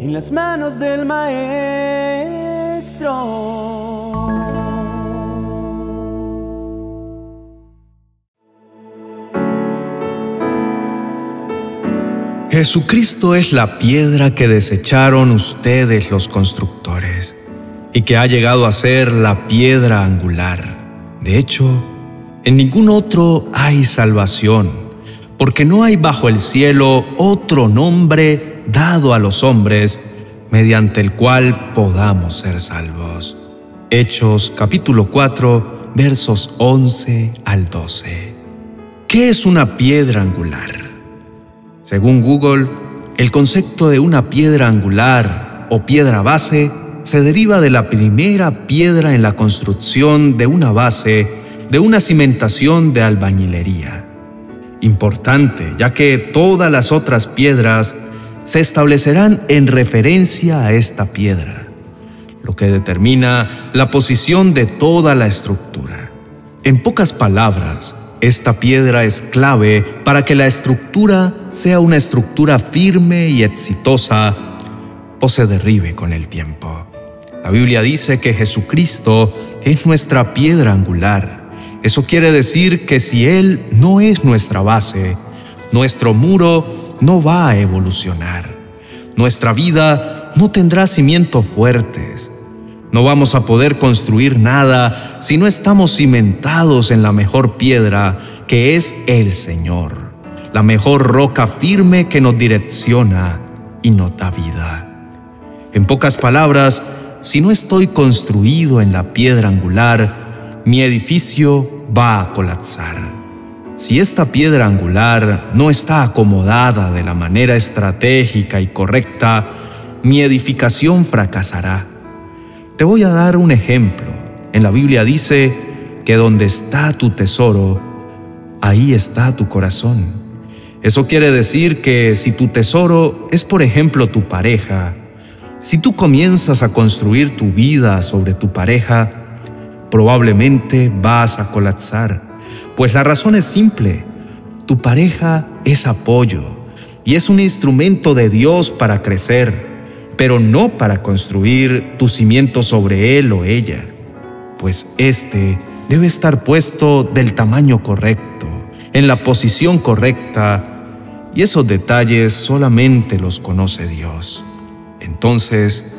en las manos del Maestro. Jesucristo es la piedra que desecharon ustedes los constructores y que ha llegado a ser la piedra angular. De hecho, en ningún otro hay salvación, porque no hay bajo el cielo otro nombre dado a los hombres mediante el cual podamos ser salvos. Hechos capítulo 4 versos 11 al 12. ¿Qué es una piedra angular? Según Google, el concepto de una piedra angular o piedra base se deriva de la primera piedra en la construcción de una base de una cimentación de albañilería. Importante, ya que todas las otras piedras se establecerán en referencia a esta piedra, lo que determina la posición de toda la estructura. En pocas palabras, esta piedra es clave para que la estructura sea una estructura firme y exitosa o se derribe con el tiempo. La Biblia dice que Jesucristo es nuestra piedra angular. Eso quiere decir que si Él no es nuestra base, nuestro muro no va a evolucionar. Nuestra vida no tendrá cimientos fuertes. No vamos a poder construir nada si no estamos cimentados en la mejor piedra, que es el Señor, la mejor roca firme que nos direcciona y nos da vida. En pocas palabras, si no estoy construido en la piedra angular, mi edificio va a colapsar. Si esta piedra angular no está acomodada de la manera estratégica y correcta, mi edificación fracasará. Te voy a dar un ejemplo. En la Biblia dice que donde está tu tesoro, ahí está tu corazón. Eso quiere decir que si tu tesoro es, por ejemplo, tu pareja, si tú comienzas a construir tu vida sobre tu pareja, probablemente vas a colapsar. Pues la razón es simple. Tu pareja es apoyo y es un instrumento de Dios para crecer, pero no para construir tu cimiento sobre él o ella. Pues este debe estar puesto del tamaño correcto, en la posición correcta, y esos detalles solamente los conoce Dios. Entonces,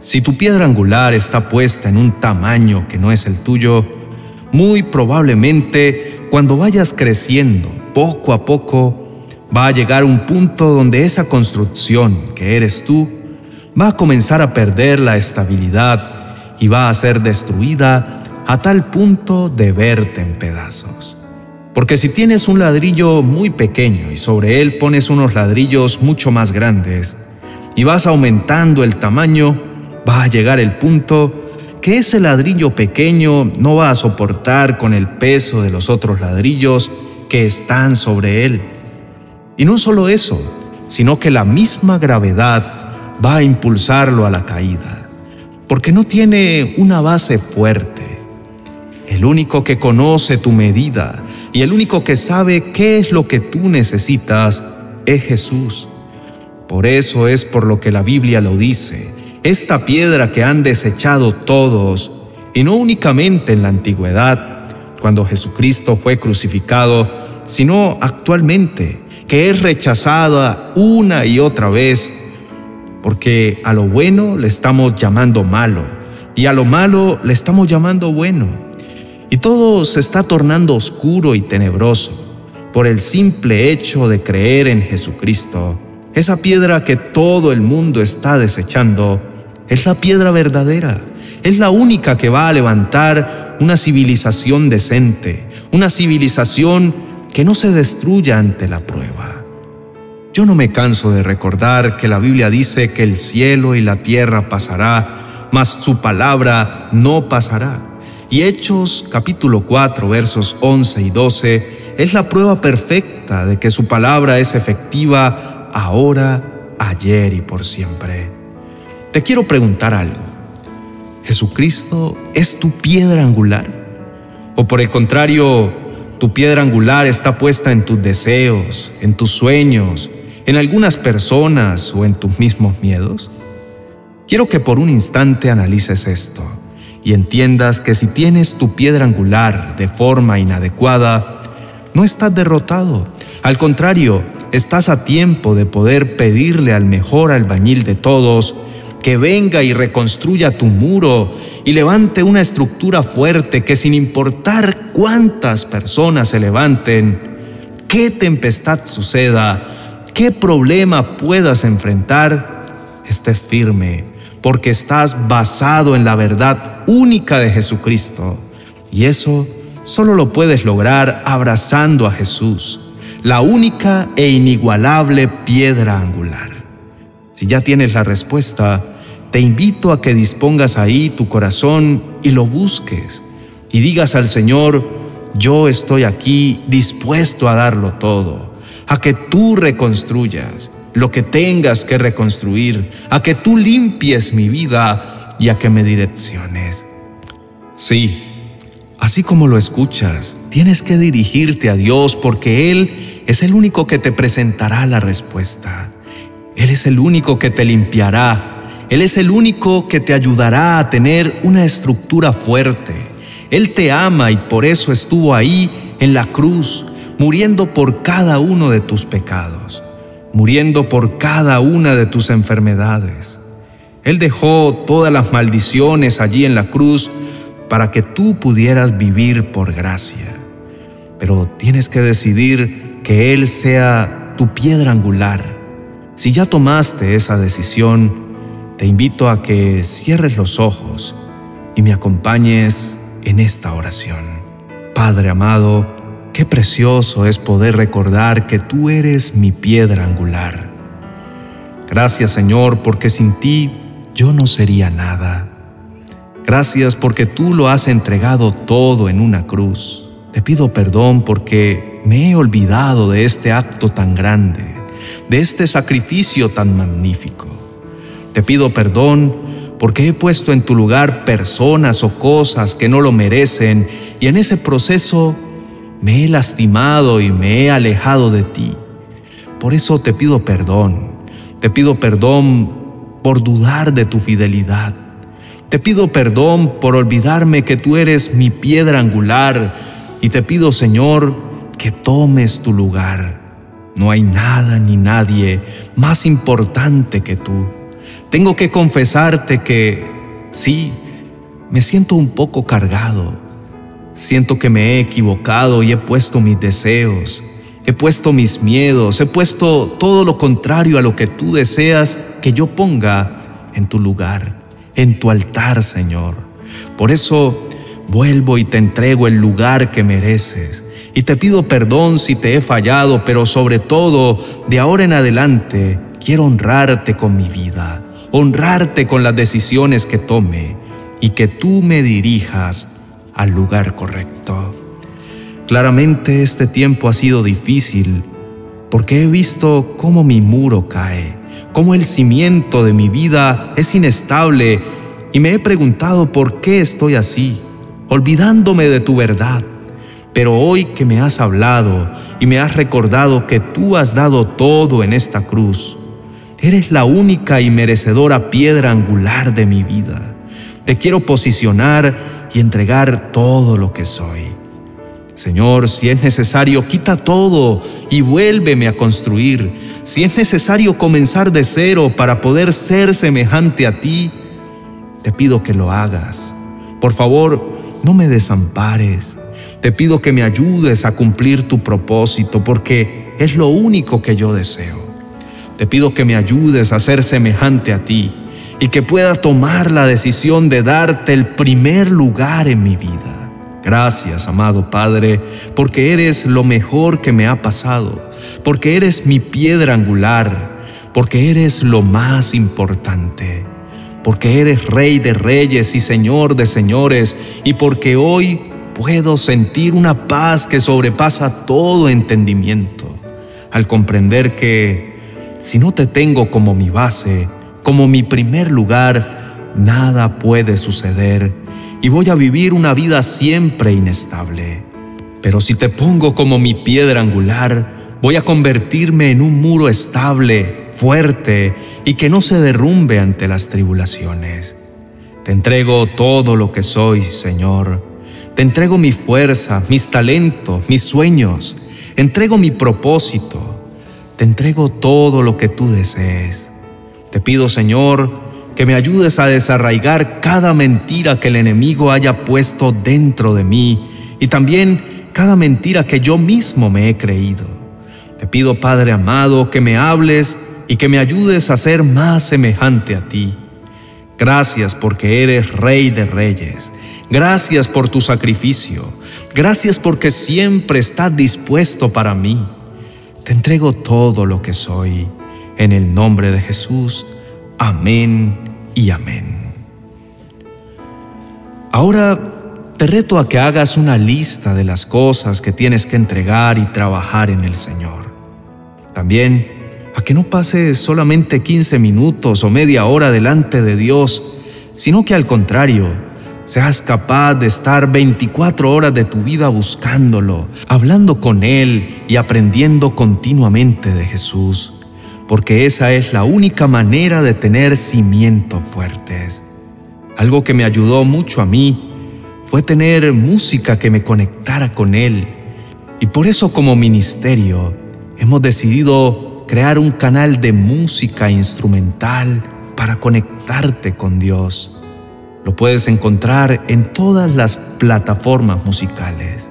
si tu piedra angular está puesta en un tamaño que no es el tuyo, muy probablemente cuando vayas creciendo poco a poco, va a llegar un punto donde esa construcción que eres tú va a comenzar a perder la estabilidad y va a ser destruida a tal punto de verte en pedazos. Porque si tienes un ladrillo muy pequeño y sobre él pones unos ladrillos mucho más grandes, y vas aumentando el tamaño, va a llegar el punto que ese ladrillo pequeño no va a soportar con el peso de los otros ladrillos que están sobre él. Y no solo eso, sino que la misma gravedad va a impulsarlo a la caída, porque no tiene una base fuerte. El único que conoce tu medida y el único que sabe qué es lo que tú necesitas es Jesús. Por eso es por lo que la Biblia lo dice, esta piedra que han desechado todos, y no únicamente en la antigüedad, cuando Jesucristo fue crucificado, sino actualmente, que es rechazada una y otra vez, porque a lo bueno le estamos llamando malo, y a lo malo le estamos llamando bueno, y todo se está tornando oscuro y tenebroso por el simple hecho de creer en Jesucristo esa piedra que todo el mundo está desechando es la piedra verdadera. Es la única que va a levantar una civilización decente, una civilización que no se destruya ante la prueba. Yo no me canso de recordar que la Biblia dice que el cielo y la tierra pasará, mas su palabra no pasará. Y Hechos capítulo 4 versos 11 y 12 es la prueba perfecta de que su palabra es efectiva ahora, ayer y por siempre. Te quiero preguntar algo. ¿Jesucristo es tu piedra angular? ¿O por el contrario, tu piedra angular está puesta en tus deseos, en tus sueños, en algunas personas o en tus mismos miedos? Quiero que por un instante analices esto y entiendas que si tienes tu piedra angular de forma inadecuada, no estás derrotado. Al contrario, estás a tiempo de poder pedirle al mejor albañil de todos que venga y reconstruya tu muro y levante una estructura fuerte que sin importar cuántas personas se levanten, qué tempestad suceda, qué problema puedas enfrentar, esté firme porque estás basado en la verdad única de Jesucristo. Y eso solo lo puedes lograr abrazando a Jesús, la única e inigualable piedra angular. Si ya tienes la respuesta, te invito a que dispongas ahí tu corazón y lo busques y digas al Señor, yo estoy aquí dispuesto a darlo todo, a que tú reconstruyas, lo que tengas que reconstruir, a que tú limpies mi vida y a que me direcciones. Sí, así como lo escuchas, tienes que dirigirte a Dios porque Él es el único que te presentará la respuesta. Él es el único que te limpiará. Él es el único que te ayudará a tener una estructura fuerte. Él te ama y por eso estuvo ahí en la cruz, muriendo por cada uno de tus pecados muriendo por cada una de tus enfermedades. Él dejó todas las maldiciones allí en la cruz para que tú pudieras vivir por gracia. Pero tienes que decidir que Él sea tu piedra angular. Si ya tomaste esa decisión, te invito a que cierres los ojos y me acompañes en esta oración. Padre amado, Qué precioso es poder recordar que tú eres mi piedra angular. Gracias Señor porque sin ti yo no sería nada. Gracias porque tú lo has entregado todo en una cruz. Te pido perdón porque me he olvidado de este acto tan grande, de este sacrificio tan magnífico. Te pido perdón porque he puesto en tu lugar personas o cosas que no lo merecen y en ese proceso me he lastimado y me he alejado de ti. Por eso te pido perdón. Te pido perdón por dudar de tu fidelidad. Te pido perdón por olvidarme que tú eres mi piedra angular y te pido, Señor, que tomes tu lugar. No hay nada ni nadie más importante que tú. Tengo que confesarte que, sí, me siento un poco cargado Siento que me he equivocado y he puesto mis deseos, he puesto mis miedos, he puesto todo lo contrario a lo que tú deseas que yo ponga en tu lugar, en tu altar, Señor. Por eso vuelvo y te entrego el lugar que mereces. Y te pido perdón si te he fallado, pero sobre todo, de ahora en adelante, quiero honrarte con mi vida, honrarte con las decisiones que tome y que tú me dirijas al lugar correcto. Claramente este tiempo ha sido difícil porque he visto cómo mi muro cae, cómo el cimiento de mi vida es inestable y me he preguntado por qué estoy así, olvidándome de tu verdad. Pero hoy que me has hablado y me has recordado que tú has dado todo en esta cruz, eres la única y merecedora piedra angular de mi vida. Te quiero posicionar y entregar todo lo que soy. Señor, si es necesario, quita todo y vuélveme a construir. Si es necesario comenzar de cero para poder ser semejante a ti, te pido que lo hagas. Por favor, no me desampares. Te pido que me ayudes a cumplir tu propósito porque es lo único que yo deseo. Te pido que me ayudes a ser semejante a ti y que pueda tomar la decisión de darte el primer lugar en mi vida. Gracias, amado Padre, porque eres lo mejor que me ha pasado, porque eres mi piedra angular, porque eres lo más importante, porque eres Rey de reyes y Señor de señores, y porque hoy puedo sentir una paz que sobrepasa todo entendimiento, al comprender que si no te tengo como mi base, como mi primer lugar, nada puede suceder y voy a vivir una vida siempre inestable. Pero si te pongo como mi piedra angular, Voy a convertirme en un muro estable, fuerte y que no se derrumbe ante las tribulaciones. Te entrego todo lo que soy, Señor. Te entrego mi fuerza, mis talentos, mis sueños. Entrego mi propósito. Te entrego todo lo que tú desees. Te pido, Señor, que me ayudes a desarraigar cada mentira que el enemigo haya puesto dentro de mí y también cada mentira que yo mismo me he creído. Te pido, Padre amado, que me hables y que me ayudes a ser más semejante a ti. Gracias porque eres Rey de Reyes. Gracias por tu sacrificio. Gracias porque siempre estás dispuesto para mí. Te entrego todo lo que soy. En el nombre de Jesús. Amén y amén. Ahora te reto a que hagas una lista de las cosas que tienes que entregar y trabajar en el Señor. También a que no pases solamente 15 minutos o media hora delante de Dios, sino que al contrario, seas capaz de estar 24 horas de tu vida buscándolo, hablando con Él y aprendiendo continuamente de Jesús, porque esa es la única manera de tener cimientos fuertes. Algo que me ayudó mucho a mí fue tener música que me conectara con Él, y por eso como ministerio hemos decidido crear un canal de música instrumental para conectarte con Dios. Lo puedes encontrar en todas las plataformas musicales.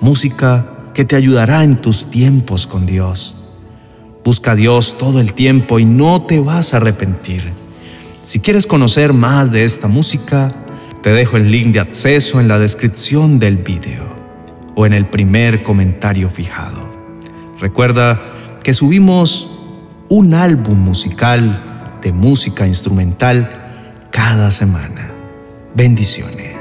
Música que te ayudará en tus tiempos con Dios. Busca a Dios todo el tiempo y no te vas a arrepentir. Si quieres conocer más de esta música, te dejo el link de acceso en la descripción del video o en el primer comentario fijado. Recuerda que subimos un álbum musical de música instrumental cada semana. Bendiciones.